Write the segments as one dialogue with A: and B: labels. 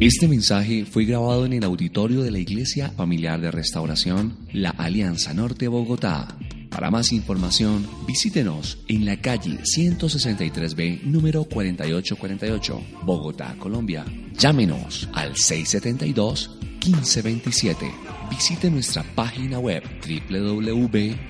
A: Este mensaje fue grabado en el auditorio de la Iglesia Familiar de Restauración La Alianza Norte Bogotá. Para más información, visítenos en la calle 163B, número 4848, Bogotá, Colombia. Llámenos al 672-1527. Visite nuestra página web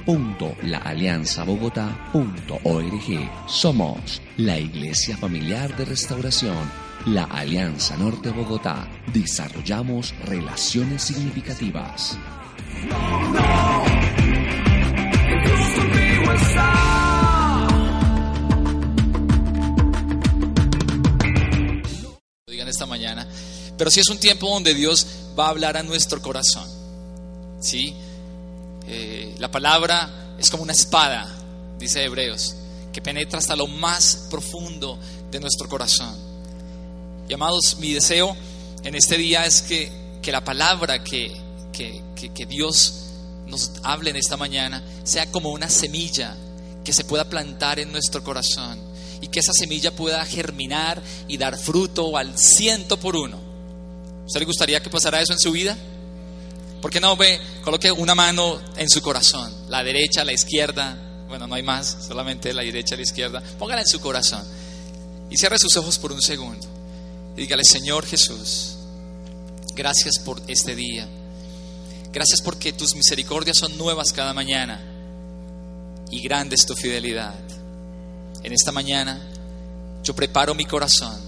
A: www.laalianzabogotá.org. Somos la Iglesia Familiar de Restauración, la Alianza Norte Bogotá. Desarrollamos relaciones significativas.
B: digan esta mañana, pero sí es un tiempo donde Dios va a hablar a nuestro corazón. ¿sí? Eh, la palabra es como una espada, dice Hebreos, que penetra hasta lo más profundo de nuestro corazón. Y amados, mi deseo en este día es que, que la palabra que, que, que, Dios nos hable en esta mañana sea como una semilla que se pueda plantar en nuestro corazón y que esa semilla pueda germinar y dar fruto al ciento por uno. ¿Usted le gustaría que pasara eso en su vida? ¿Por qué no ve, coloque una mano en su corazón, la derecha, la izquierda? Bueno, no hay más, solamente la derecha, la izquierda. Póngala en su corazón y cierre sus ojos por un segundo. Dígale, Señor Jesús, gracias por este día. Gracias porque tus misericordias son nuevas cada mañana y grande es tu fidelidad. En esta mañana yo preparo mi corazón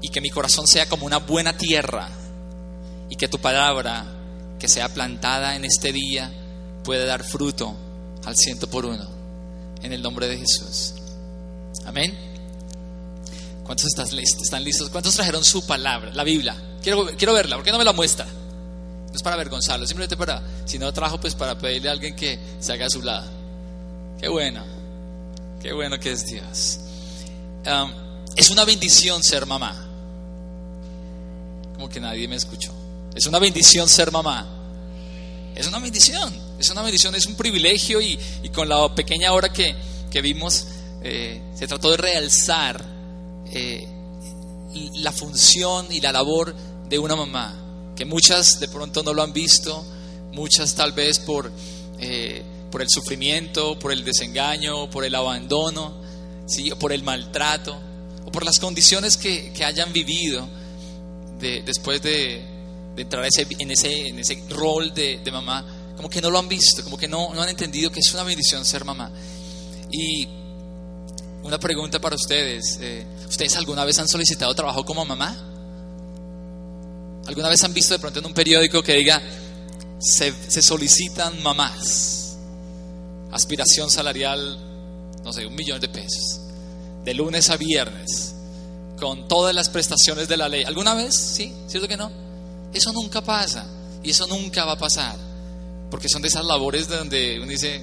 B: y que mi corazón sea como una buena tierra y que tu palabra que sea plantada en este día pueda dar fruto al ciento por uno. En el nombre de Jesús. Amén. ¿Cuántos están listos? ¿Cuántos trajeron su palabra, la Biblia? Quiero, quiero verla, ¿por qué no me la muestra? No es para avergonzarlo, simplemente para, si no trajo, pues para pedirle a alguien que se haga a su lado. Qué bueno, qué bueno que es Dios. Es una bendición ser mamá. Como que nadie me escuchó. Es una bendición ser mamá. Es una bendición, es una bendición, es un privilegio y, y con la pequeña hora que, que vimos eh, se trató de realzar eh, la función y la labor de una mamá, que muchas de pronto no lo han visto, muchas tal vez por, eh, por el sufrimiento, por el desengaño, por el abandono, ¿sí? por el maltrato, o por las condiciones que, que hayan vivido de, después de, de entrar ese, en, ese, en ese rol de, de, mamá, como que no lo han visto, como que no, no han entendido que es una bendición ser mamá. Y una pregunta para ustedes, eh, ¿ustedes alguna vez han solicitado trabajo como mamá? ¿Alguna vez han visto de pronto en un periódico que diga, se, solicitan mamás? Aspiración salarial, no sé, un millón de pesos, de lunes a viernes, con todas las prestaciones de la ley. ¿Alguna vez? Sí, ¿cierto que no? Eso nunca pasa y eso nunca va a pasar, porque son de esas labores donde uno dice,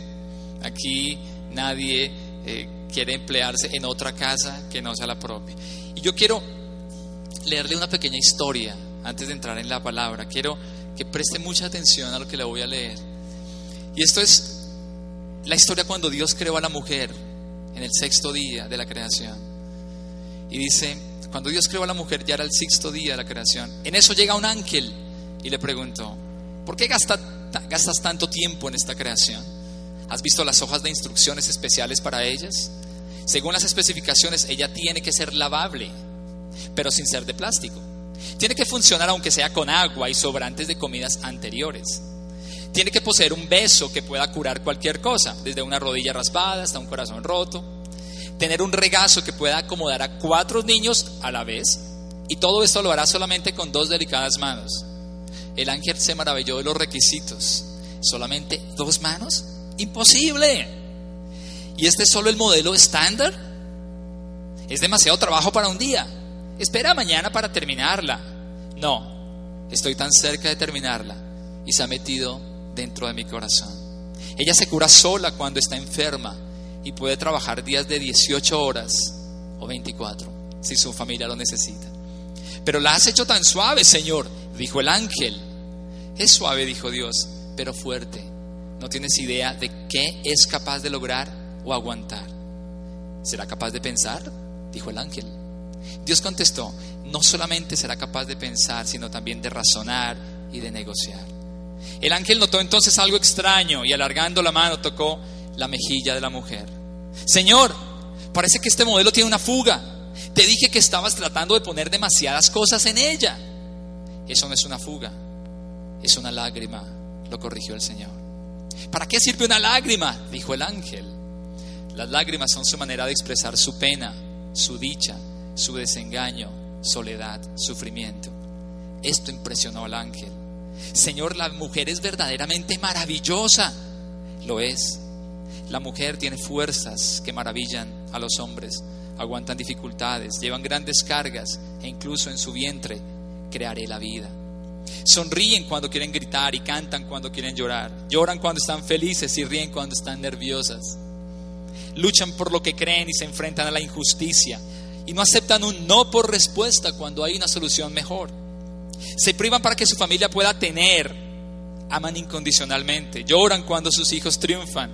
B: aquí nadie eh, quiere emplearse en otra casa que no sea la propia. Y yo quiero leerle una pequeña historia antes de entrar en la palabra. Quiero que preste mucha atención a lo que le voy a leer. Y esto es la historia cuando Dios creó a la mujer en el sexto día de la creación. Y dice, cuando Dios creó a la mujer ya era el sexto día de la creación. En eso llega un ángel y le preguntó, ¿por qué gastas, tanto tiempo en esta creación? ¿Has visto las hojas de instrucciones especiales para ellas? Según las especificaciones, ella tiene que ser lavable, pero sin ser de plástico. Tiene que funcionar aunque sea con agua y sobrantes de comidas anteriores. Tiene que poseer un beso que pueda curar cualquier cosa, desde una rodilla raspada hasta un corazón roto. Tener un regazo que pueda acomodar a cuatro niños a la vez. Y todo esto lo hará solamente con dos delicadas manos. El ángel se maravilló de los requisitos. ¿Solamente dos manos? Imposible. ¿Y este es solo el modelo estándar? Es demasiado trabajo para un día. Espera mañana para terminarla. No, estoy tan cerca de terminarla y se ha metido dentro de mi corazón. Ella se cura sola cuando está enferma y puede trabajar días de 18 horas o 24 si su familia lo necesita. Pero la has hecho tan suave, Señor, dijo el ángel. Es suave, dijo Dios, pero fuerte. No tienes idea de qué es capaz de lograr o aguantar. ¿Será capaz de pensar? Dijo el ángel. Dios contestó, no solamente será capaz de pensar, sino también de razonar y de negociar. El ángel notó entonces algo extraño y alargando la mano tocó la mejilla de la mujer. Señor, parece que este modelo tiene una fuga. Te dije que estabas tratando de poner demasiadas cosas en ella. Eso no es una fuga, es una lágrima, lo corrigió el Señor. ¿Para qué sirve una lágrima? dijo el ángel. Las lágrimas son su manera de expresar su pena, su dicha, su desengaño, soledad, sufrimiento. Esto impresionó al ángel. Señor, la mujer es verdaderamente maravillosa. Lo es. La mujer tiene fuerzas que maravillan a los hombres, aguantan dificultades, llevan grandes cargas e incluso en su vientre crearé la vida. Sonríen cuando quieren gritar y cantan cuando quieren llorar. Lloran cuando están felices y ríen cuando están nerviosas. Luchan por lo que creen y se enfrentan a la injusticia. Y no aceptan un no por respuesta cuando hay una solución mejor. Se privan para que su familia pueda tener. Aman incondicionalmente. Lloran cuando sus hijos triunfan.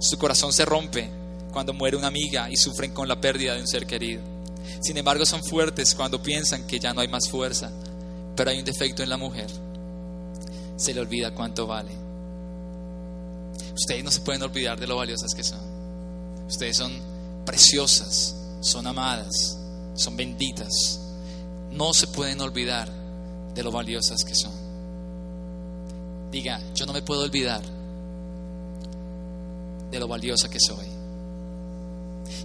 B: Su corazón se rompe cuando muere una amiga y sufren con la pérdida de un ser querido. Sin embargo, son fuertes cuando piensan que ya no hay más fuerza. Pero hay un defecto en la mujer. Se le olvida cuánto vale. Ustedes no se pueden olvidar de lo valiosas que son. Ustedes son preciosas, son amadas, son benditas. No se pueden olvidar de lo valiosas que son. Diga, yo no me puedo olvidar de lo valiosa que soy.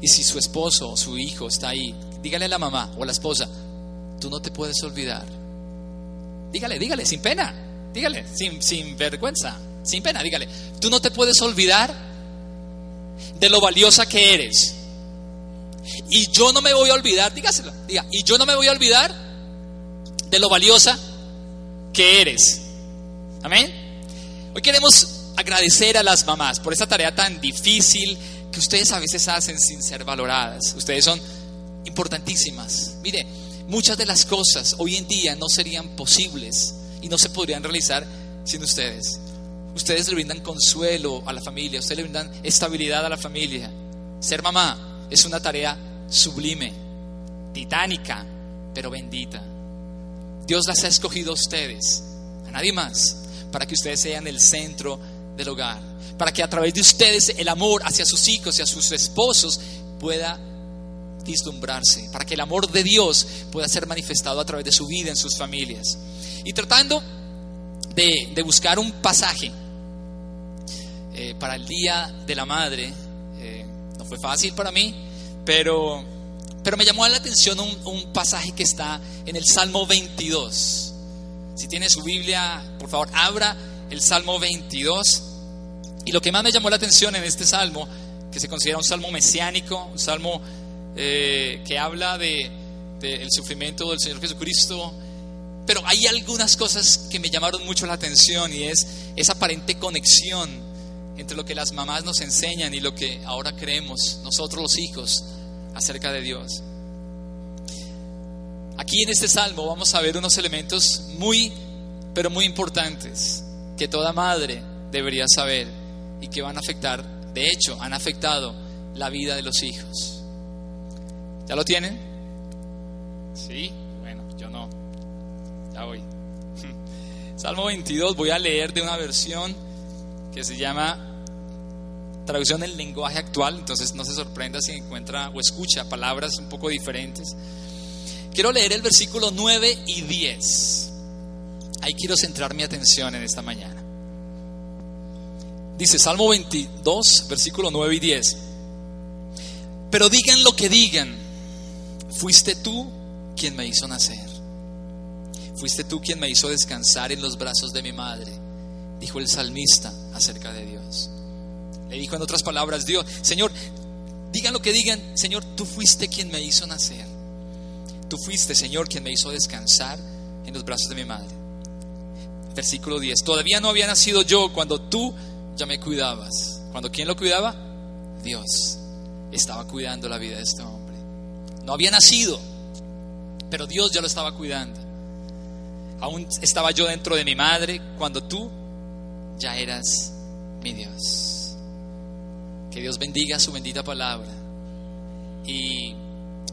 B: Y si su esposo o su hijo está ahí, dígale a la mamá o a la esposa, tú no te puedes olvidar. Dígale, dígale, sin pena, dígale, sin, sin vergüenza, sin pena, dígale, tú no te puedes olvidar de lo valiosa que eres. Y yo no me voy a olvidar, dígaselo, diga, y yo no me voy a olvidar de lo valiosa que eres. Amén. Hoy queremos agradecer a las mamás por esta tarea tan difícil que ustedes a veces hacen sin ser valoradas. Ustedes son importantísimas. Mire, muchas de las cosas hoy en día no serían posibles y no se podrían realizar sin ustedes. Ustedes le brindan consuelo a la familia, ustedes le brindan estabilidad a la familia. Ser mamá es una tarea sublime, titánica, pero bendita. Dios las ha escogido a ustedes, a nadie más, para que ustedes sean el centro del hogar, para que a través de ustedes el amor hacia sus hijos y a sus esposos pueda vislumbrarse, para que el amor de Dios pueda ser manifestado a través de su vida en sus familias. Y tratando de, buscar un pasaje eh, para el Día de la Madre, eh, no fue fácil para mí, pero, pero me llamó la atención un, un pasaje que está en el Salmo 22. Si tiene su Biblia, por favor, abra el Salmo 22. Y lo que más me llamó la atención en este salmo, que se considera un salmo mesiánico, un salmo eh, que habla del de, el sufrimiento del Señor Jesucristo, pero hay algunas cosas que me llamaron mucho la atención y es esa aparente conexión entre lo que las mamás nos enseñan y lo que ahora creemos nosotros los hijos acerca de Dios. Aquí en este salmo vamos a ver unos elementos muy, pero muy importantes que toda madre debería saber y que van a afectar, de hecho, han afectado la vida de los hijos. ¿Ya lo tienen? Sí, bueno, yo no. Ya voy. Salmo 22 voy a leer de una versión que se llama traducción en lenguaje actual, entonces no se sorprenda si encuentra o escucha palabras un poco diferentes. Quiero leer el versículo 9 y 10. Ahí quiero centrar mi atención en esta mañana. Dice Salmo 22, versículo 9 y 10. Pero digan lo que digan, fuiste tú quien me hizo nacer. Fuiste tú quien me hizo descansar en los brazos de mi madre, dijo el salmista acerca de Dios. Le dijo en otras palabras Dios, Señor, digan lo que digan, Señor, tú fuiste quien me hizo nacer. Tú fuiste, Señor, quien me hizo descansar en los brazos de mi madre. Versículo 10. Todavía no había nacido yo cuando tú ya me cuidabas. ¿Cuando quién lo cuidaba? Dios. Estaba cuidando la vida de este hombre. No había nacido, pero Dios ya lo estaba cuidando. Aún estaba yo dentro de mi madre cuando tú ya eras mi Dios. Que Dios bendiga su bendita palabra. Y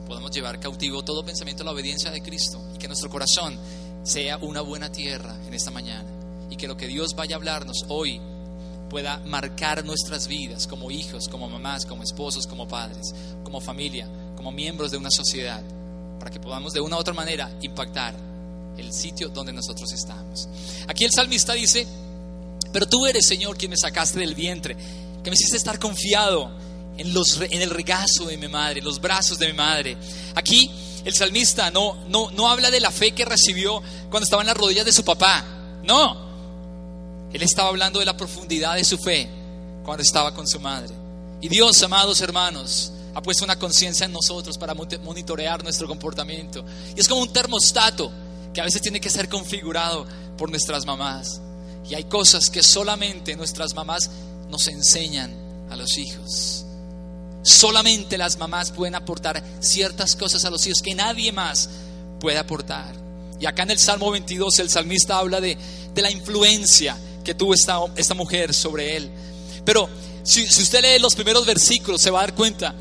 B: podamos llevar cautivo todo pensamiento a la obediencia de Cristo y que nuestro corazón sea una buena tierra en esta mañana y que lo que Dios vaya a hablarnos hoy pueda marcar nuestras vidas como hijos, como mamás, como esposos, como padres, como familia, como miembros de una sociedad, para que podamos de una u otra manera impactar el sitio donde nosotros estamos. Aquí el salmista dice, pero tú eres Señor quien me sacaste del vientre, que me hiciste estar confiado en, los, en el regazo de mi madre, en los brazos de mi madre. Aquí el salmista no, no, no habla de la fe que recibió cuando estaba en las rodillas de su papá, no, él estaba hablando de la profundidad de su fe cuando estaba con su madre. Y Dios, amados hermanos, ha puesto una conciencia en nosotros para monitorear nuestro comportamiento. Y es como un termostato que a veces tiene que ser configurado por nuestras mamás. Y hay cosas que solamente nuestras mamás nos enseñan a los hijos. Solamente las mamás pueden aportar ciertas cosas a los hijos que nadie más puede aportar. Y acá en el Salmo 22 el salmista habla de, de la influencia que tuvo esta, esta mujer sobre él. Pero si, usted lee los primeros versículos, se va a dar cuenta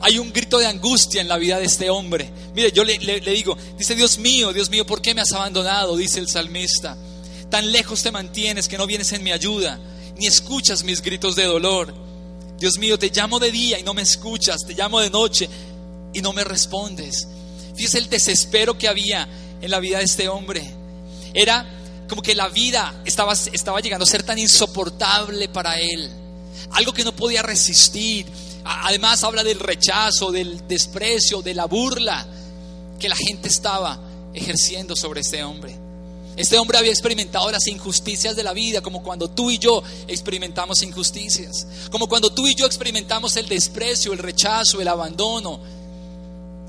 B: hay un grito de angustia en la vida de este hombre. Mire, yo le, digo, dice, Dios mío, Dios mío, ¿por qué me has abandonado? Dice el salmista. Tan lejos te mantienes que no vienes en mi ayuda, ni escuchas mis gritos de dolor. Dios mío, te llamo de día y no me escuchas, te llamo de noche y no me respondes. Fíjese el desespero que había en la vida de este hombre. Era como que la vida estaba llegando a ser tan insoportable para él, algo que no podía resistir. Además habla del rechazo, del desprecio, de la burla que la gente estaba ejerciendo sobre este hombre. Este hombre había experimentado las injusticias de la vida, como cuando tú y yo experimentamos injusticias, como cuando tú y yo experimentamos el desprecio, el rechazo, el abandono,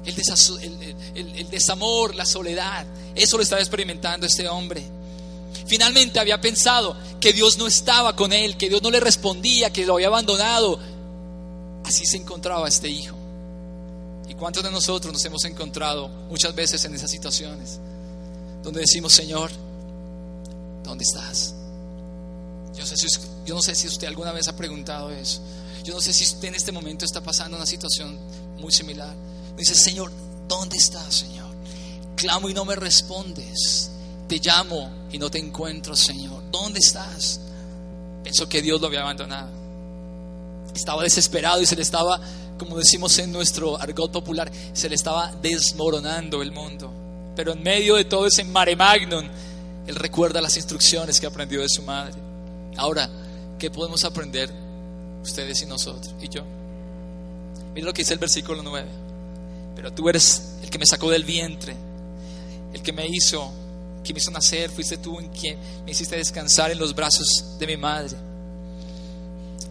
B: el, desamor, la soledad. Eso lo estaba experimentando este hombre. Finalmente había pensado que Dios no estaba con él, que Dios no le respondía, que lo había abandonado. Así se encontraba este hijo. ¿Y cuántos de nosotros nos hemos encontrado muchas veces en esas situaciones? Donde decimos, Señor, ¿dónde estás? Yo, no sé si usted alguna vez ha preguntado eso. Yo no sé si usted en este momento está pasando una situación muy similar. Dice, Señor, ¿dónde estás, Señor? Clamo y no me respondes. Te llamo y no te encuentro, Señor. ¿Dónde estás? Pensó que Dios lo había abandonado. Estaba desesperado y se le estaba, como decimos en nuestro argot popular, se le estaba desmoronando el mundo. Pero en medio de todo ese mare magnum, él recuerda las instrucciones que aprendió de su madre. Ahora, ¿qué podemos aprender ustedes y nosotros y yo? Mira lo que dice el versículo 9. Pero tú eres el que me sacó del vientre, el que me hizo que me hizo nacer, fuiste tú en quien me hiciste descansar en los brazos de mi madre.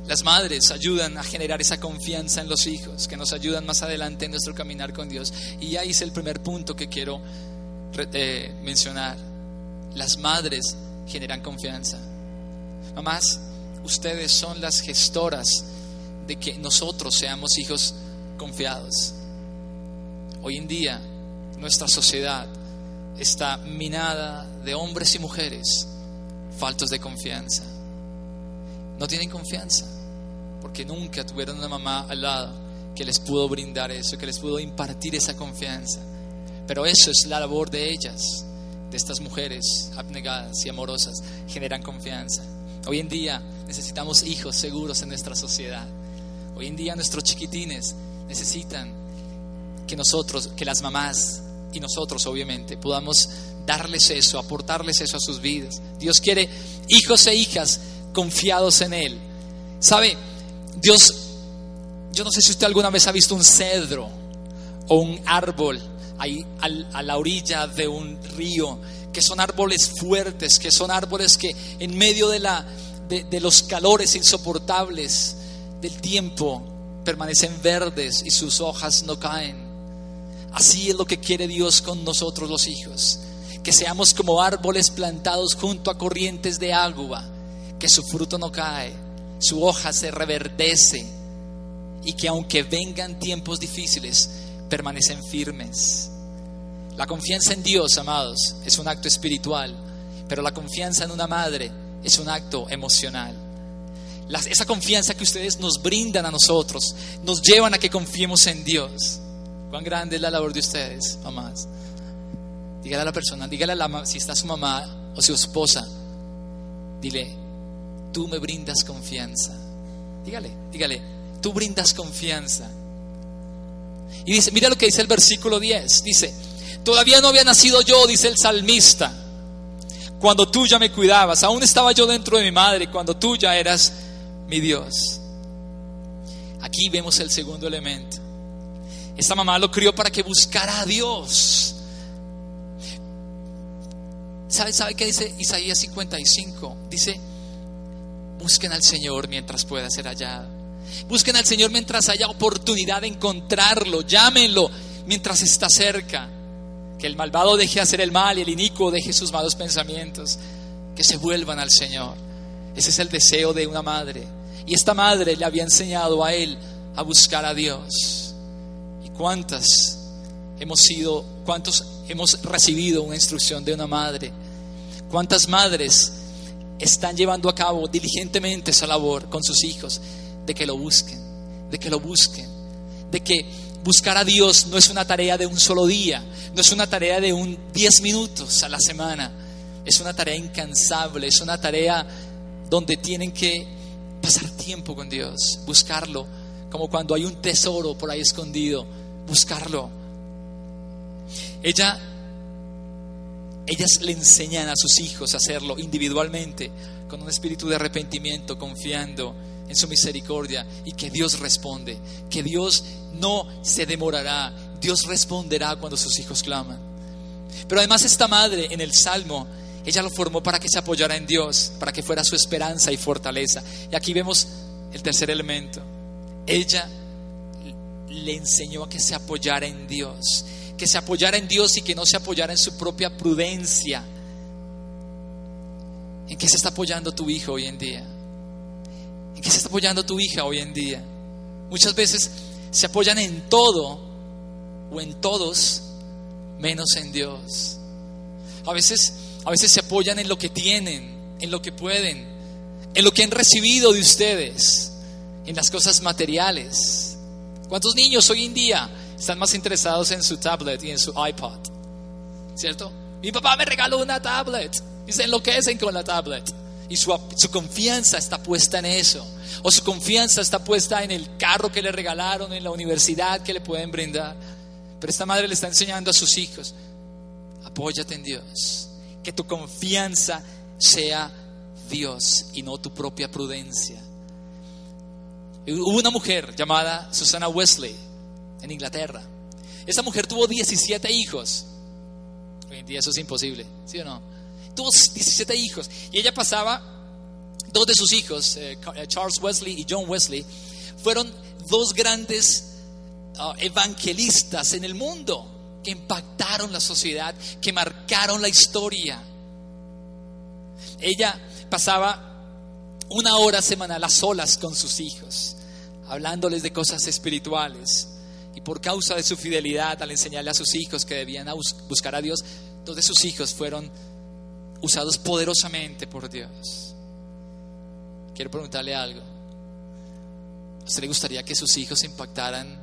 B: Las madres ayudan a generar esa confianza en los hijos, que nos ayudan más adelante en nuestro caminar con Dios. Y ahí es el primer punto que quiero eh, mencionar. Las madres generan confianza. Mamás, ustedes son las gestoras de que nosotros seamos hijos confiados. Hoy en día, nuestra sociedad está minada de hombres y mujeres faltos de confianza. No tienen confianza porque nunca tuvieron una mamá al lado que les pudo brindar eso, que les pudo impartir esa confianza. Pero eso es la labor de ellas, de estas mujeres abnegadas y amorosas, generan confianza. Hoy en día necesitamos hijos seguros en nuestra sociedad. Hoy en día nuestros chiquitines necesitan que nosotros, que las mamás y nosotros obviamente podamos darles eso, aportarles eso a sus vidas. Dios quiere hijos e hijas confiados en Él. ¿Sabe? Dios, yo no sé si usted alguna vez ha visto un cedro o un árbol ahí a la orilla de un río, que son árboles fuertes, que son árboles que en medio de, la, de los calores insoportables del tiempo permanecen verdes y sus hojas no caen. Así es lo que quiere Dios con nosotros los hijos. Que seamos como árboles plantados junto a corrientes de agua, que su fruto no cae, su hoja se reverdece y que aunque vengan tiempos difíciles, permanecen firmes. La confianza en Dios, amados, es un acto espiritual, pero la confianza en una madre es un acto emocional. esa confianza que ustedes nos brindan a nosotros nos llevan a que confiemos en Dios. ¿Cuán grande es la labor de ustedes, mamás? Dígale a la persona, dígale a la si está su mamá o su esposa, dile, tú me brindas confianza. Dígale, dígale, tú brindas confianza. Y dice, mira lo que dice el versículo 10, dice, todavía no había nacido yo, dice el salmista, cuando tú ya me cuidabas, aún estaba yo dentro de mi madre, cuando tú ya eras mi Dios. Aquí vemos el segundo elemento. Esta mamá lo crió para que buscara a Dios. ¿Sabe, ¿Sabe qué dice Isaías 55? Dice, busquen al Señor mientras pueda ser hallado. Busquen al Señor mientras haya oportunidad de encontrarlo. Llámenlo mientras está cerca. Que el malvado deje hacer el mal y el inicuo deje sus malos pensamientos. Que se vuelvan al Señor. Ese es el deseo de una madre. Y esta madre le había enseñado a él a buscar a Dios. ¿Y cuántas hemos sido, cuántos hemos recibido una instrucción de una madre? ¿Cuántas madres están llevando a cabo diligentemente esa labor con sus hijos? De que lo busquen, de que lo busquen, de que buscar a Dios no es una tarea de un solo día, no es una tarea de un 10 minutos a la semana, es una tarea incansable, es una tarea donde tienen que pasar tiempo con Dios, buscarlo, como cuando hay un tesoro por ahí escondido, buscarlo. Ella, ellas le enseñan a sus hijos a hacerlo individualmente, con un espíritu de arrepentimiento, confiando en su misericordia y que Dios responde, que Dios no se demorará, Dios responderá cuando sus hijos claman. Pero además esta madre en el Salmo, ella lo formó para que se apoyara en Dios, para que fuera su esperanza y fortaleza. Y aquí vemos el tercer elemento. Ella le enseñó a que se apoyara en Dios, que se apoyara en Dios y que no se apoyara en su propia prudencia. ¿En qué se está apoyando tu hijo hoy en día? ¿En qué se está apoyando tu hija hoy en día? Muchas veces se apoyan en todo o en todos menos en Dios. A veces, a veces se apoyan en lo que tienen, en lo que pueden, en lo que han recibido de ustedes, en las cosas materiales. ¿Cuántos niños hoy en día están más interesados en su tablet y en su iPod? ¿Cierto? Mi papá me regaló una tablet y se enloquecen con la tablet. Y su, su, confianza está puesta en eso. O su confianza está puesta en el carro que le regalaron, en la universidad que le pueden brindar. Pero esta madre le está enseñando a sus hijos, apóyate en Dios. Que tu confianza sea Dios y no tu propia prudencia. Hubo una mujer llamada Susana Wesley en Inglaterra. Esta mujer tuvo 17 hijos. Hoy en día eso es imposible, ¿sí o no? Tuvo 17 hijos y ella pasaba, dos de sus hijos, eh, Charles Wesley y John Wesley, fueron dos grandes uh, evangelistas en el mundo que impactaron la sociedad, que marcaron la historia. Ella pasaba una hora semanal a solas con sus hijos, hablándoles de cosas espirituales. Por causa de su fidelidad al enseñarle a sus hijos que debían buscar a Dios, dos sus hijos fueron usados poderosamente por Dios. Quiero preguntarle algo. ¿A usted le gustaría que sus hijos impactaran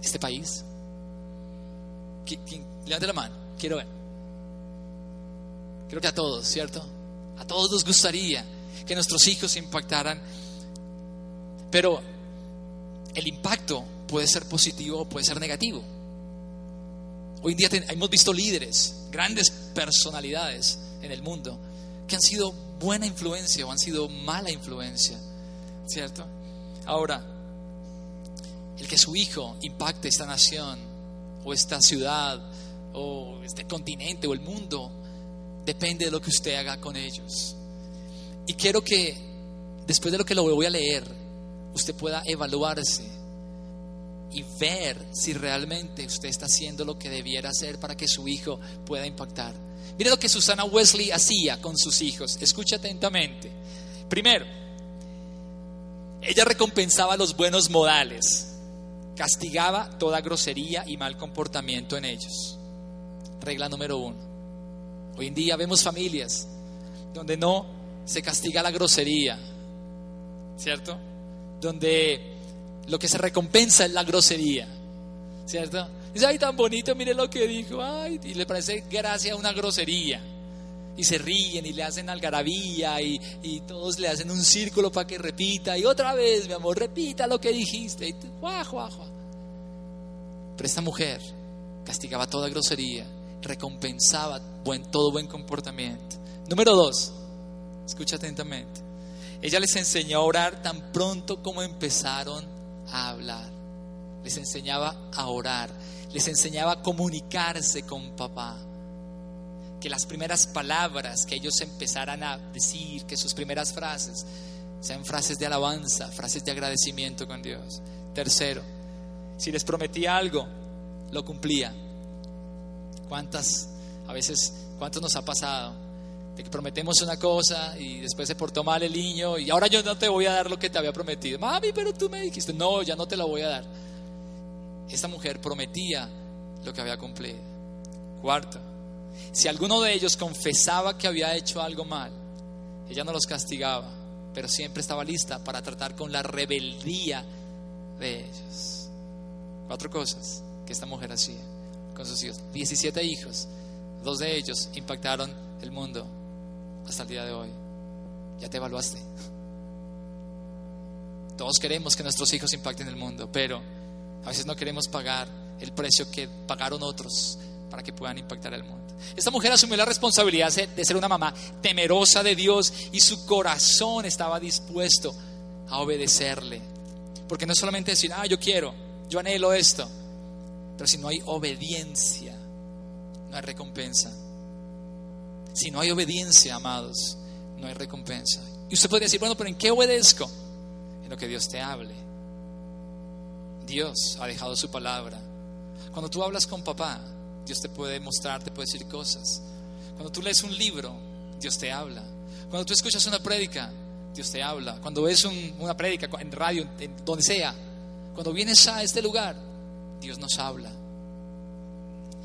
B: este país? Levante la mano, quiero ver. Creo que a todos, ¿cierto? A todos nos gustaría que nuestros hijos impactaran, pero el impacto puede ser positivo o puede ser negativo. Hoy en día hemos visto líderes, grandes personalidades en el mundo, que han sido buena influencia o han sido mala influencia, ¿cierto? Ahora, el que su hijo impacte esta nación o esta ciudad o este continente o el mundo depende de lo que usted haga con ellos. Y quiero que después de lo que lo voy a leer, usted pueda evaluarse y ver si realmente usted está haciendo lo que debiera hacer para que su hijo pueda impactar. Mire lo que Susana Wesley hacía con sus hijos. Escucha atentamente. Primero, ella recompensaba los buenos modales castigaba toda grosería y mal comportamiento en ellos. Regla número uno. Hoy en día vemos familias donde no se castiga la grosería, ¿cierto? Donde lo que se recompensa es la grosería. ¿cierto? Dice, ay, tan bonito, mire lo que dijo, ay, y le parece gracia una grosería. Y se ríen y le hacen algarabía y, y todos le hacen un círculo para que repita. Y otra vez, mi amor, repita lo que dijiste. Y juá, juá, juá. Pero esta mujer castigaba toda grosería, recompensaba buen, todo buen comportamiento. Número dos, escucha atentamente. Ella les enseñó a orar tan pronto como empezaron a hablar. Les enseñaba a orar, les enseñaba a comunicarse con papá. Que las primeras palabras que ellos empezaran a decir, que sus primeras frases sean frases de alabanza, frases de agradecimiento con Dios. Tercero, si les prometía algo, lo cumplía. ¿Cuántas, a veces, cuántos nos ha pasado? Que prometemos una cosa y después se portó mal el niño y ahora yo no te voy a dar lo que te había prometido. Mami, pero tú me dijiste, no, ya no te lo voy a dar. Esta mujer prometía lo que había cumplido. Cuarto, si alguno de ellos confesaba que había hecho algo mal, ella no los castigaba, pero siempre estaba lista para tratar con la rebeldía de ellos. Cuatro cosas que esta mujer hacía con sus hijos. 17 hijos, dos de ellos impactaron el mundo hasta el día de hoy. Ya te evaluaste. Todos queremos que nuestros hijos impacten el mundo, pero a veces no queremos pagar el precio que pagaron otros para que puedan impactar el mundo. Esta mujer asumió la responsabilidad de ser una mamá temerosa de Dios y su corazón estaba dispuesto a obedecerle. Porque no es solamente decir, ah, yo quiero, yo anhelo esto, pero si no hay obediencia, no hay recompensa. Si no hay obediencia, amados, no hay recompensa. Y usted podría decir, bueno, pero ¿en qué obedezco? En lo que Dios te hable. Dios ha dejado su palabra. Cuando tú hablas con papá, Dios te puede mostrar, te puede decir cosas. Cuando tú lees un libro, Dios te habla. Cuando tú escuchas una prédica, Dios te habla. Cuando ves una prédica en radio, en donde sea, cuando vienes a este lugar, Dios nos habla.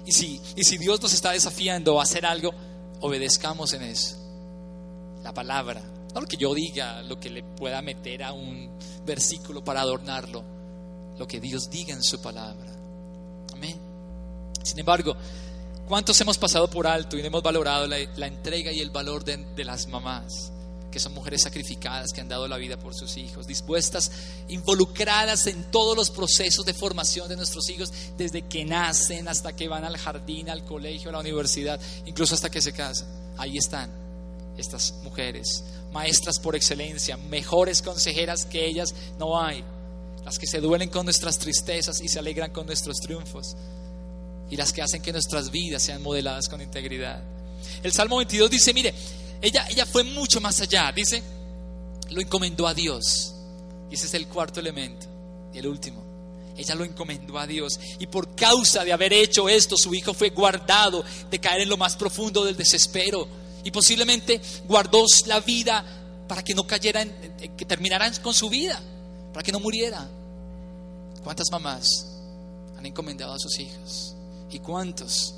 B: Y si, y si Dios nos está desafiando a hacer algo, obedezcamos en eso. La palabra. No lo que yo diga, lo que le pueda meter a un versículo para adornarlo. Lo que Dios diga en su palabra. Amén. Sin embargo, ¿cuántos hemos pasado por alto y no hemos valorado la, entrega y el valor de las mamás? Que son mujeres sacrificadas, que han dado la vida por sus hijos, dispuestas, involucradas en todos los procesos de formación de nuestros hijos, desde que nacen hasta que van al jardín, al colegio, a la universidad, incluso hasta que se casan. Ahí están estas mujeres, maestras por excelencia, mejores consejeras que ellas no hay, las que se duelen con nuestras tristezas y se alegran con nuestros triunfos, y las que hacen que nuestras vidas sean modeladas con integridad. El Salmo 22 dice, mire, ella, ella fue mucho más allá, dice, lo encomendó a Dios. Y ese es el cuarto elemento. Y el último, ella lo encomendó a Dios. Y por causa de haber hecho esto, su hijo fue guardado de caer en lo más profundo del desespero. Y posiblemente guardó la vida para que no cayera, que terminaran con su vida, para que no muriera. ¿Cuántas mamás han encomendado a sus hijos? ¿Y cuántos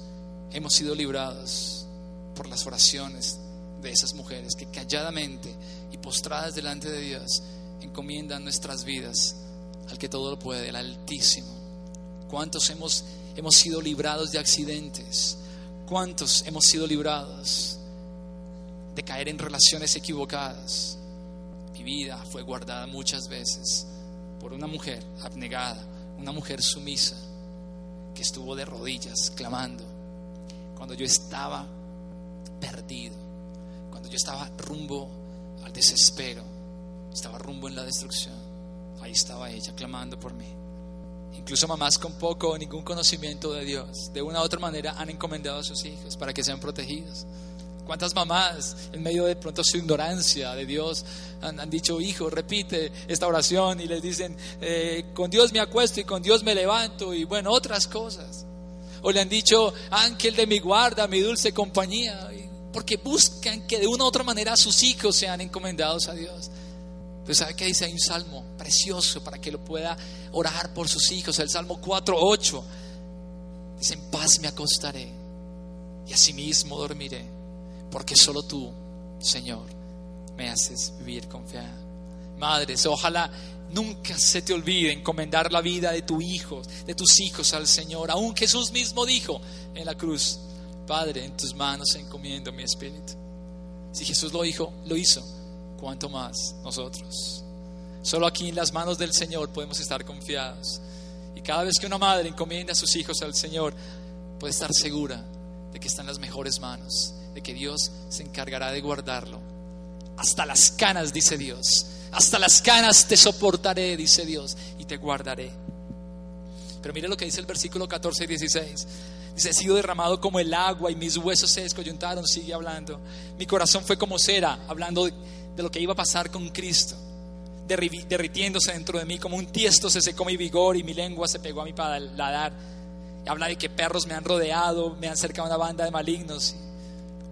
B: hemos sido librados por las oraciones de esas mujeres que calladamente y postradas delante de Dios encomiendan nuestras vidas al que todo lo puede, el Altísimo. ¿Cuántos hemos, hemos sido librados de accidentes? ¿Cuántos hemos sido librados de caer en relaciones equivocadas? Mi vida fue guardada muchas veces por una mujer abnegada, una mujer sumisa, que estuvo de rodillas clamando cuando yo estaba perdido yo estaba rumbo al desespero, estaba rumbo en la destrucción, ahí estaba ella clamando por mí. Incluso mamás con poco o ningún conocimiento de Dios, de una u otra manera han encomendado a sus hijos para que sean protegidos. ¿Cuántas mamás en medio de pronto su ignorancia de Dios han, dicho, hijo, repite esta oración y les dicen, eh, con Dios me acuesto y con Dios me levanto y bueno, otras cosas. O le han dicho, ángel de mi guarda, mi dulce compañía porque buscan que de una u otra manera sus hijos sean encomendados a Dios. Pues sabe que dice, hay un salmo precioso para que lo pueda orar por sus hijos, el Salmo 4.8. Dice, en paz me acostaré y asimismo dormiré, porque solo tú, Señor, me haces vivir confiado. Madres, ojalá nunca se te olvide encomendar la vida de tu hijo, de tus hijos al Señor. Aún Jesús mismo dijo en la cruz, Padre, en tus manos encomiendo mi espíritu. Si Jesús lo dijo, lo hizo, ¿cuánto más nosotros? Solo aquí en las manos del Señor podemos estar confiados. Y cada vez que una madre encomienda a sus hijos al Señor, puede estar segura de que está en las mejores manos, de que Dios se encargará de guardarlo. Hasta las canas, dice Dios. Hasta las canas te soportaré, dice Dios, y te guardaré. Pero mire lo que dice el versículo 14 y 16. Dice, he sido derramado como el agua y mis huesos se descoyuntaron, sigue hablando. Mi corazón fue como cera, hablando de, lo que iba a pasar con Cristo, derritiéndose dentro de mí, como un tiesto se secó mi vigor y mi lengua se pegó a mi paladar. Habla de que perros me han rodeado, me han cercado una banda de malignos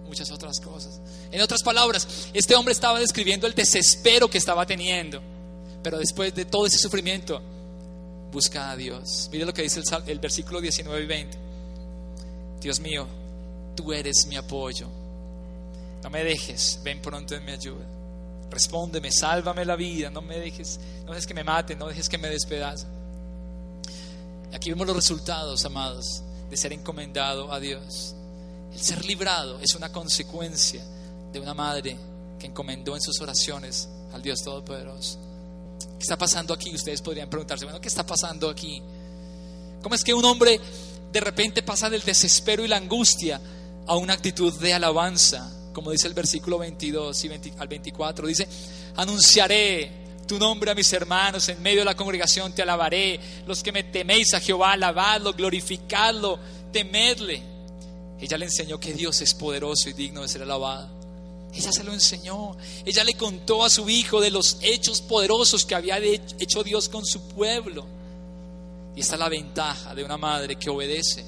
B: y muchas otras cosas. En otras palabras, este hombre estaba describiendo el desespero que estaba teniendo, pero después de todo ese sufrimiento, busca a Dios. Mire lo que dice el versículo 19 y 20. Dios mío, tú eres mi apoyo. No me dejes, ven pronto en mi ayuda. Respóndeme, sálvame la vida, no me dejes, no dejes que me maten, no dejes que me despedacen. Aquí vemos los resultados, amados, de ser encomendado a Dios. El ser librado es una consecuencia de una madre que encomendó en sus oraciones al Dios Todopoderoso. ¿Qué está pasando aquí? Ustedes podrían preguntarse, bueno, ¿qué está pasando aquí? ¿Cómo es que un hombre de repente pasa del desespero y la angustia a una actitud de alabanza? Como dice el versículo 22 y al 24, dice, anunciaré tu nombre a mis hermanos, en medio de la congregación te alabaré. Los que me teméis a Jehová, alabadlo, glorificadlo, temedle. Ella le enseñó que Dios es poderoso y digno de ser alabado. Ella se lo enseñó. Ella le contó a su hijo de los hechos poderosos que había hecho Dios con su pueblo. Y esta es la ventaja de una madre que obedece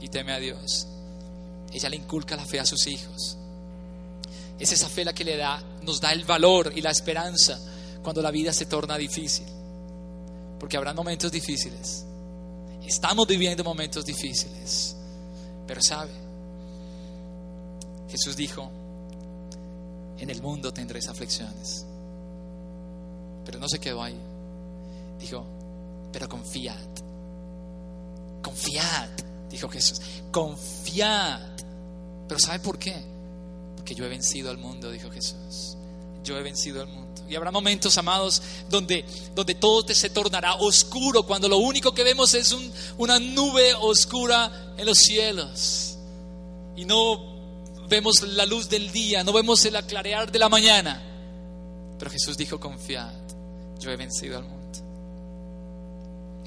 B: y teme a Dios. Ella le inculca la fe a sus hijos. Es esa fe la que le da, nos da el valor y la esperanza cuando la vida se torna difícil. Porque habrá momentos difíciles. Estamos viviendo momentos difíciles. Pero sabe, Jesús dijo, en el mundo tendréis aflicciones. Pero no se quedó ahí. Dijo, pero confiad. Confiad, dijo Jesús. Confiad. Pero ¿sabe por qué? Porque yo he vencido al mundo, dijo Jesús. Yo he vencido al mundo. Y habrá momentos, amados, donde, donde todo te se tornará oscuro, cuando lo único que vemos es una nube oscura en los cielos. Y no vemos la luz del día, no vemos el aclarear de la mañana. Pero Jesús dijo, confiad, yo he vencido al mundo.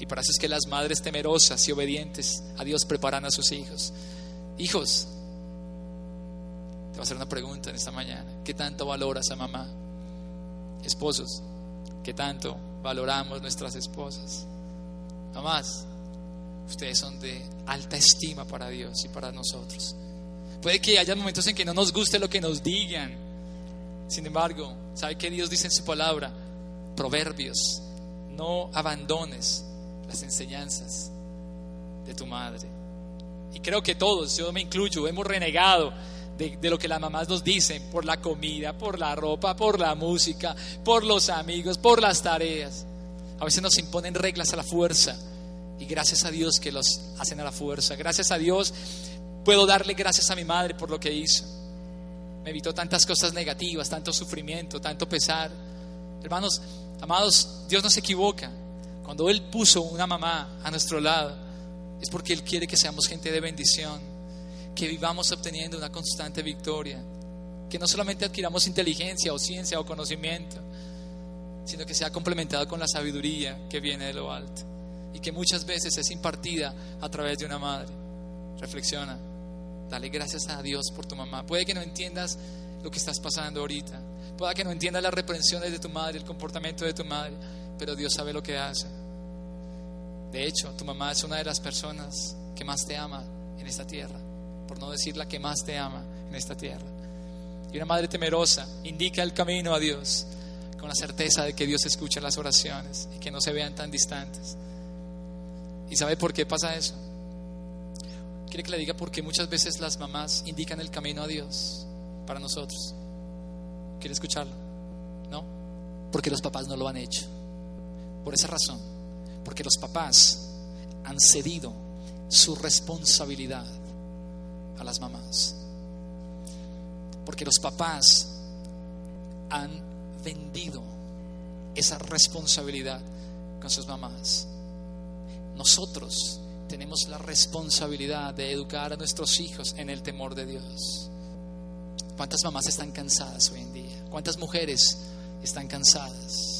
B: Y para eso es que las madres temerosas y obedientes a Dios preparan a sus hijos. Hijos, te voy a hacer una pregunta en esta mañana. ¿Qué tanto valoras a mamá? esposos, que tanto valoramos nuestras esposas. Mamás, ustedes son de alta estima para Dios y para nosotros. Puede que haya momentos en que no nos guste lo que nos digan. Sin embargo, ¿sabe qué Dios dice en su palabra? Proverbios, no abandones las enseñanzas de tu madre. Y creo que todos, yo me incluyo, hemos renegado de, lo que las mamás nos dicen, por la comida, por la ropa, por la música, por los amigos, por las tareas. A veces nos imponen reglas a la fuerza y gracias a Dios que los hacen a la fuerza. Gracias a Dios puedo darle gracias a mi madre por lo que hizo. Me evitó tantas cosas negativas, tanto sufrimiento, tanto pesar. Hermanos, amados, Dios no se equivoca. Cuando Él puso una mamá a nuestro lado, es porque Él quiere que seamos gente de bendición que vivamos obteniendo una constante victoria, que no solamente adquiramos inteligencia o ciencia o conocimiento, sino que sea complementado con la sabiduría que viene de lo alto y que muchas veces es impartida a través de una madre. Reflexiona, dale gracias a Dios por tu mamá. Puede que no entiendas lo que estás pasando ahorita, puede que no entiendas las reprensiones de tu madre, el comportamiento de tu madre, pero Dios sabe lo que hace. De hecho, tu mamá es una de las personas que más te ama en esta tierra por no decir la que más te ama en esta tierra. Y una madre temerosa indica el camino a Dios con la certeza de que Dios escucha las oraciones y que no se vean tan distantes. ¿Y sabe por qué pasa eso? Quiere que le diga porque muchas veces las mamás indican el camino a Dios para nosotros. ¿Quiere escucharlo? ¿No? Porque los papás no lo han hecho. Por esa razón, porque los papás han cedido su responsabilidad a las mamás. Porque los papás han vendido esa responsabilidad con sus mamás. Nosotros tenemos la responsabilidad de educar a nuestros hijos en el temor de Dios. ¿Cuántas mamás están cansadas hoy en día? ¿Cuántas mujeres están cansadas?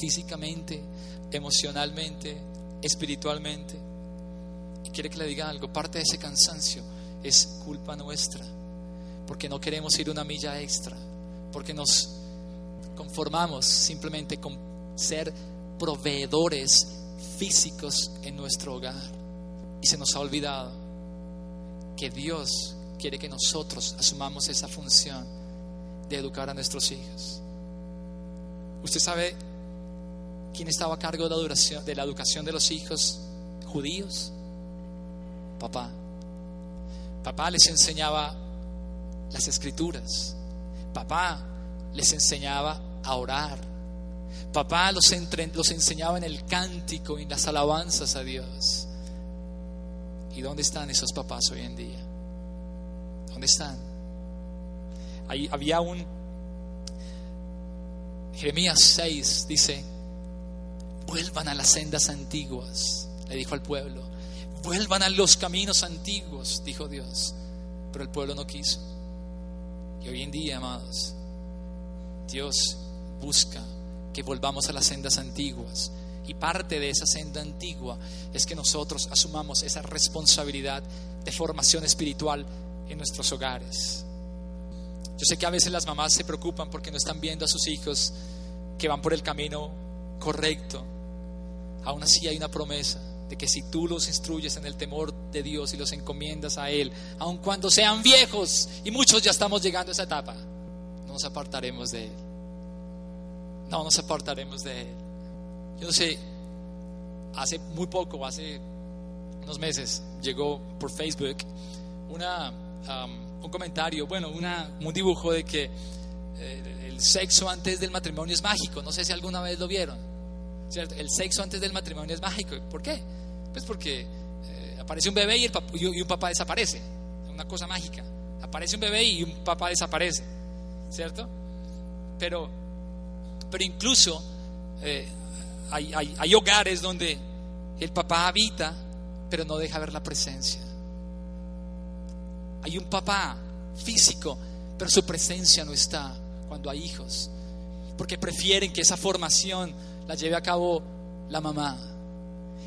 B: Físicamente, emocionalmente, espiritualmente. Y quiere que le diga algo, parte de ese cansancio es culpa nuestra, porque no queremos ir una milla extra, porque nos conformamos simplemente con ser proveedores físicos en nuestro hogar. Y se nos ha olvidado que Dios quiere que nosotros asumamos esa función de educar a nuestros hijos. ¿Usted sabe quién estaba a cargo de la, de la educación de los hijos judíos? Papá. Papá les enseñaba las escrituras. Papá les enseñaba a orar. Papá los, enseñaba en el cántico, en las alabanzas a Dios. ¿Y dónde están esos papás hoy en día? ¿Dónde están? Había un Jeremías 6 dice, vuelvan a las sendas antiguas, le dijo al pueblo, vuelvan a los caminos antiguos, dijo Dios, pero el pueblo no quiso. Y hoy en día, amados, Dios busca que volvamos a las sendas antiguas. Y parte de esa senda antigua es que nosotros asumamos esa responsabilidad de formación espiritual en nuestros hogares. Yo sé que a veces las mamás se preocupan porque no están viendo a sus hijos que van por el camino correcto. Aún así hay una promesa de que si tú los instruyes en el temor de Dios y los encomiendas a Él, aun cuando sean viejos, y muchos ya estamos llegando a esa etapa, no nos apartaremos de Él. No nos apartaremos de Él. Yo no sé, hace muy poco, hace unos meses, llegó por Facebook una, um, un comentario, bueno, una, un dibujo de que eh, el sexo antes del matrimonio es mágico. No sé si alguna vez lo vieron. El sexo antes del matrimonio es mágico. ¿Por qué? Pues porque eh, aparece un bebé y, un papá desaparece. Una cosa mágica. Aparece un bebé y un papá desaparece. ¿Cierto? Pero, pero incluso eh, hay, hay, hay hogares donde el papá habita, pero no deja ver la presencia. Hay un papá físico, pero su presencia no está cuando hay hijos, porque prefieren que esa formación la lleve a cabo la mamá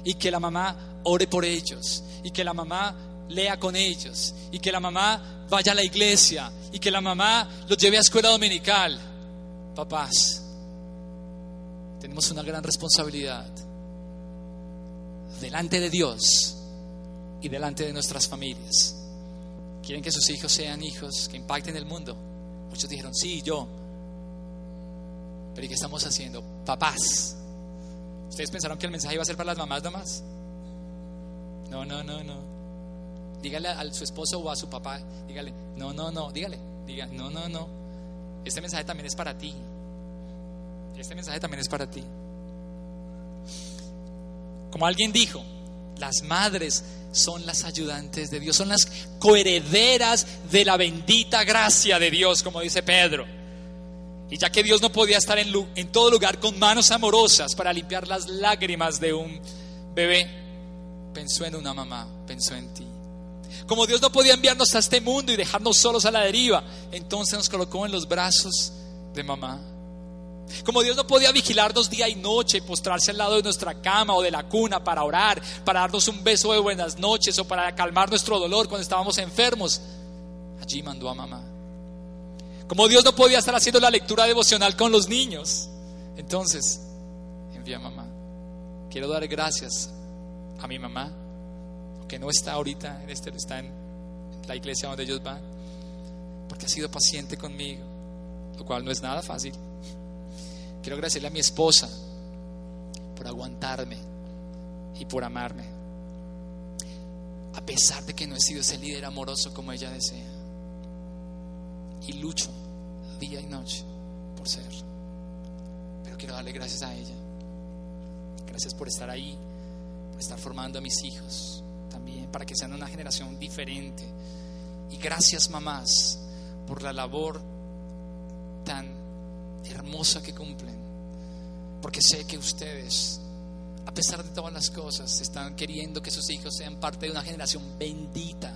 B: y que la mamá ore por ellos y que la mamá lea con ellos y que la mamá vaya a la iglesia y que la mamá los lleve a escuela dominical. Papás, tenemos una gran responsabilidad delante de Dios y delante de nuestras familias. Quieren que sus hijos sean hijos que impacten el mundo. Muchos dijeron, sí, yo. Pero ¿y qué estamos haciendo? Papás. ¿Ustedes pensaron que el mensaje iba a ser para las mamás nomás? No, no, no, no. Dígale a su esposo o a su papá, dígale, no, no, no, dígale, diga, no, no, no. Este mensaje también es para ti. Este mensaje también es para ti. Como alguien dijo, las madres son las ayudantes de Dios, son las coherederas de la bendita gracia de Dios, como dice Pedro. Y ya que Dios no podía estar en, en, todo lugar con manos amorosas para limpiar las lágrimas de un bebé, pensó en una mamá, pensó en ti. Como Dios no podía enviarnos a este mundo y dejarnos solos a la deriva, entonces nos colocó en los brazos de mamá. Como Dios no podía vigilarnos día y noche y postrarse al lado de nuestra cama o de la cuna para orar, para darnos un beso de buenas noches o para calmar nuestro dolor cuando estábamos enfermos, allí mandó a mamá. Como Dios no podía estar haciendo la lectura devocional con los niños, entonces envía a mamá. Quiero dar gracias a mi mamá, que no está ahorita en este, está en la iglesia donde ellos van, porque ha sido paciente conmigo, lo cual no es nada fácil. Quiero agradecerle a mi esposa por aguantarme y por amarme. A pesar de que no he sido ese líder amoroso como ella desea. Y lucho día y noche por ser. quiero darle gracias a ella. Gracias por estar ahí, por estar formando a mis hijos también, para que sean una generación diferente. Y gracias mamás por la labor tan hermosa que cumplen, porque sé que ustedes, a pesar de todas las cosas, están queriendo que sus hijos sean parte de una generación bendita.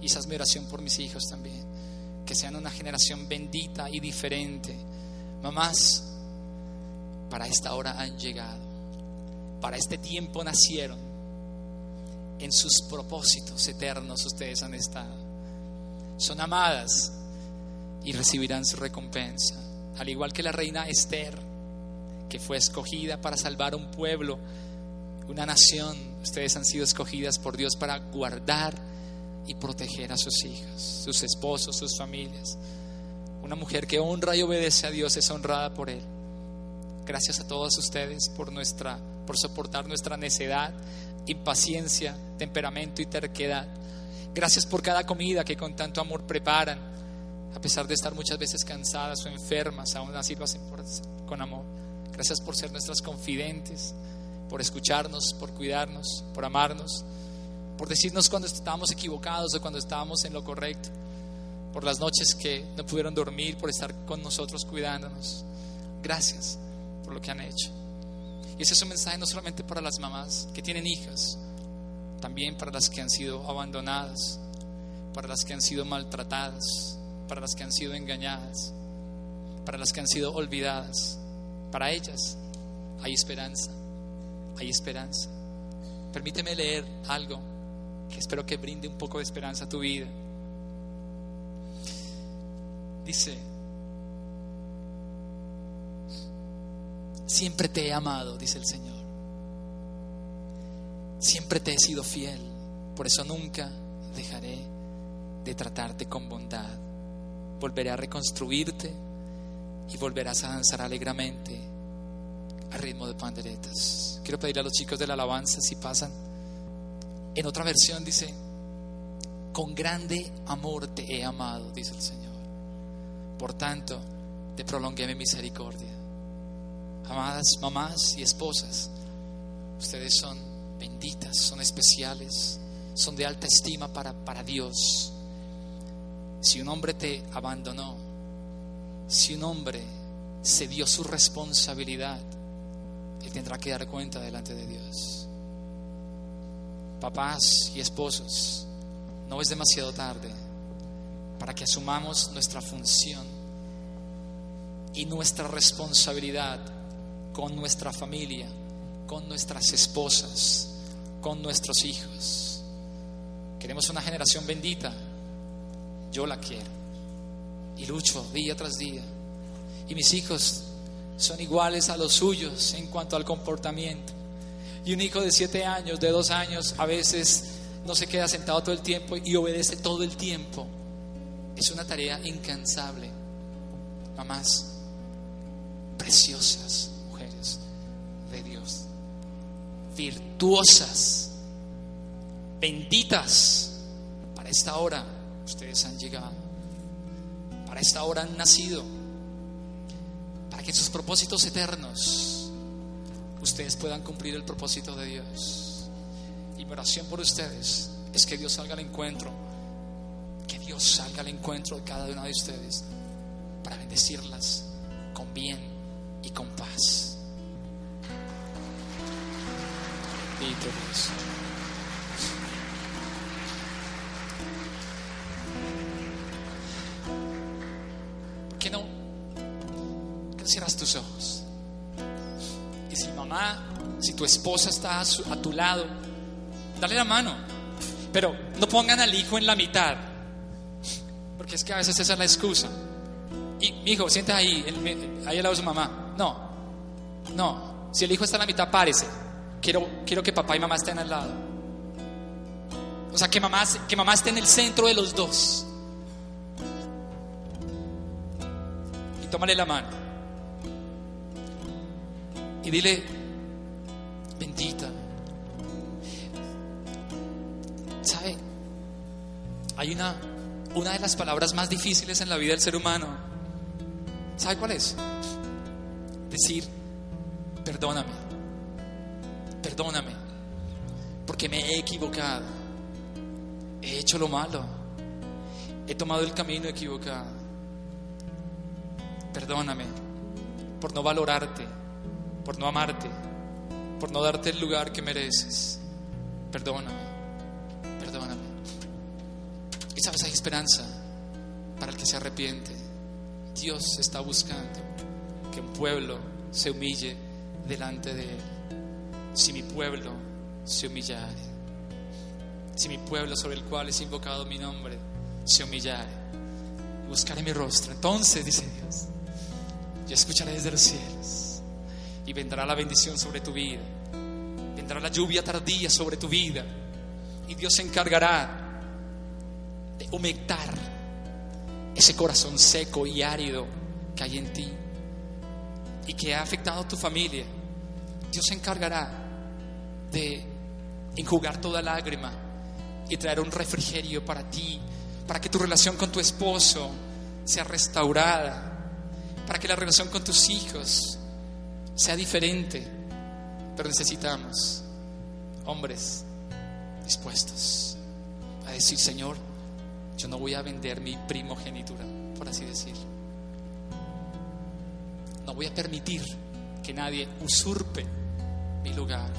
B: Y esa es mi oración por mis hijos también, que sean una generación bendita y diferente. Mamás, para esta hora han llegado, para este tiempo nacieron, en sus propósitos eternos ustedes han estado. Son amadas y recibirán su recompensa. Al igual que la reina Esther, que fue escogida para salvar un pueblo, una nación, ustedes han sido escogidas por Dios para guardar y proteger a sus hijas, sus esposos, sus familias. Una mujer que honra y obedece a Dios es honrada por Él. Gracias a todos ustedes por, nuestra, por soportar nuestra necedad, impaciencia, temperamento y terquedad. Gracias por cada comida que con tanto amor preparan, a pesar de estar muchas veces cansadas o enfermas, aún así lo hacen con amor. Gracias por ser nuestras confidentes, por escucharnos, por cuidarnos, por amarnos, por decirnos cuando estábamos equivocados o cuando estábamos en lo correcto, por las noches que no pudieron dormir, por estar con nosotros cuidándonos. Gracias por lo que han hecho. Y ese es un mensaje no solamente para las mamás que tienen hijas, también para las que han sido abandonadas, para las que han sido maltratadas, para las que han sido engañadas, para las que han sido olvidadas. Para ellas hay esperanza, hay esperanza. Permíteme leer algo espero que brinde un poco de esperanza a tu vida. Dice, siempre te he amado, dice el Señor. Siempre te he sido fiel, por eso nunca dejaré de tratarte con bondad. Volveré a reconstruirte y volverás a danzar alegremente al ritmo de panderetas. Quiero pedirle a los chicos de la alabanza si pasan. En otra versión dice, con grande amor te he amado, dice el Señor. Por tanto, te prolongué mi misericordia. Amadas mamás y esposas, ustedes son benditas, son especiales, son de alta estima para, para Dios. Si un hombre te abandonó, si un hombre se dio su responsabilidad, él tendrá que dar cuenta delante de Dios. Papás y esposos, no es demasiado tarde para que asumamos nuestra función y nuestra responsabilidad con nuestra familia, con nuestras esposas, con nuestros hijos. Queremos una generación bendita. Yo la quiero. Y lucho día tras día. Y mis hijos son iguales a los suyos en cuanto al comportamiento. Y un hijo de siete años, de dos años, a veces no se queda sentado todo el tiempo y obedece todo el tiempo. Es una tarea incansable. Mamás, preciosas mujeres de Dios, virtuosas, benditas. Para esta hora ustedes han llegado. Para esta hora han nacido. Para que sus propósitos eternos ustedes puedan cumplir el propósito de Dios. Y mi oración por ustedes es que Dios salga al encuentro. Que Dios salga al encuentro de cada una de ustedes para bendecirlas con bien y con paz. ¿Por qué no? ¿Qué cierras tus ojos? Si tu esposa está a, tu lado, dale la mano. Pero no pongan al hijo en la mitad. Porque es que a veces esa es la excusa. Y mi hijo, siéntate ahí, ahí al lado de su mamá. No, no. Si el hijo está en la mitad, párese. Quiero, quiero que papá y mamá estén al lado. O sea, que mamá, que mamá esté en el centro de los dos. Y tómale la mano. Y dile, bendita. ¿Sabe? Hay una, una de las palabras más difíciles en la vida del ser humano. ¿Sabe cuál es? decir, perdóname, perdóname, porque me he equivocado, he hecho lo malo, he tomado el camino equivocado, perdóname por no valorarte, por no amarte, por no darte el lugar que mereces, perdóname, perdóname. Y sabes, hay esperanza para el que se arrepiente. Dios está buscando que un pueblo se humille delante de Él. Si mi pueblo se humillare, si mi pueblo sobre el cual es invocado mi nombre se humillare, buscaré mi rostro, entonces, dice Dios, yo escucharé desde los cielos y vendrá la bendición sobre tu vida, vendrá la lluvia tardía sobre tu vida y Dios se encargará de humectar ese corazón seco y árido que hay en ti y que ha afectado a tu familia. Dios se encargará de enjugar toda lágrima y traer un refrigerio para ti, para que tu relación con tu esposo sea restaurada, para que la relación con tus hijos sea diferente. Pero necesitamos hombres dispuestos a decir, Señor, yo no voy a vender mi primogenitura, por así decir. No voy a permitir que nadie usurpe mi lugar.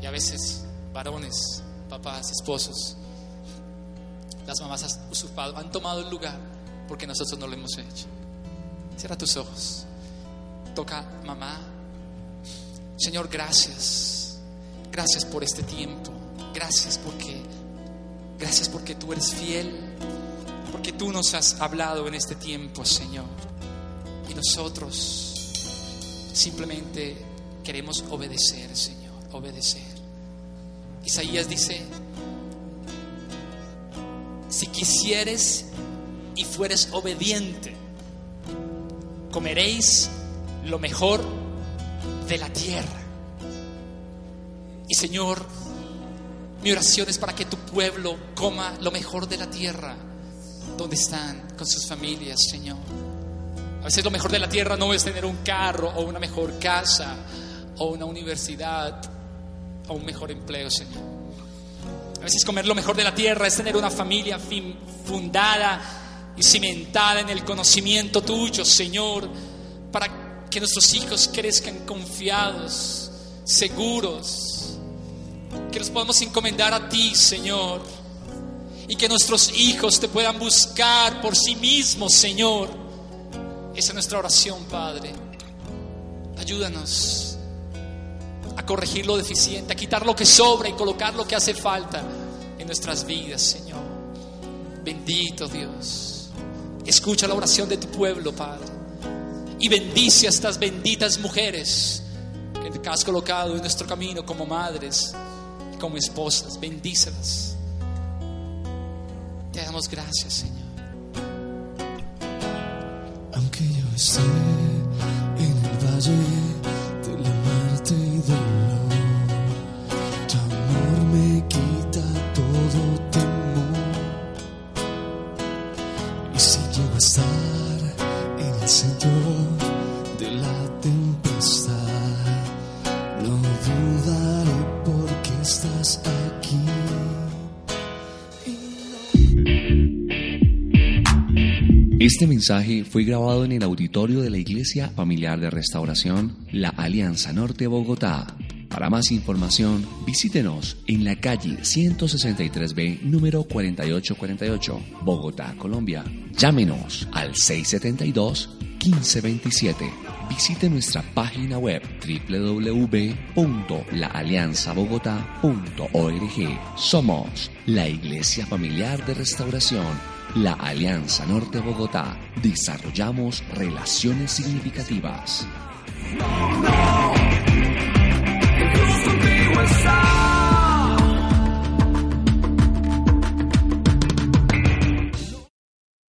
B: Y a veces, varones, papás, esposos, las mamás han usurpado, han tomado el lugar porque nosotros no lo hemos hecho. Cierra tus ojos. Toca, mamá. Señor, gracias. Gracias por este tiempo. Gracias porque gracias porque tú eres fiel. Porque tú nos has hablado en este tiempo, Señor. Y nosotros simplemente queremos obedecer, Señor, obedecer. Isaías dice, si quisieres y fueres obediente, comeréis lo mejor de la tierra. Y Señor, mi oración es para que tu pueblo coma lo mejor de la tierra, donde están con sus familias, Señor. A veces lo mejor de la tierra no es tener un carro o una mejor casa o una universidad o un mejor empleo, Señor. A veces comer lo mejor de la tierra es tener una familia fundada y cimentada en el conocimiento tuyo, Señor, para que nuestros hijos crezcan confiados, seguros, que los podamos encomendar a ti, Señor, y que nuestros hijos te puedan buscar por sí mismos, Señor. Esa es nuestra oración, Padre. Ayúdanos a corregir lo deficiente, a quitar lo que sobra y colocar lo que hace falta en nuestras vidas, Señor. Bendito Dios. Escucha la oración de tu pueblo, Padre. Y bendice a estas benditas mujeres que has colocado en nuestro camino como madres como esposas. Bendícelas. Te damos gracias, Señor.
C: Aunque yo esté en el valle
A: mensaje fue grabado en el auditorio de la Iglesia Familiar de Restauración La Alianza Norte Bogotá. Para más información, visítenos en la calle 163B número 4848, Bogotá, Colombia. Llámenos al 672-1527. Visite nuestra página web www.laalianzabogotá.org. Somos la Iglesia Familiar de Restauración la Alianza Norte Bogotá. Desarrollamos relaciones significativas.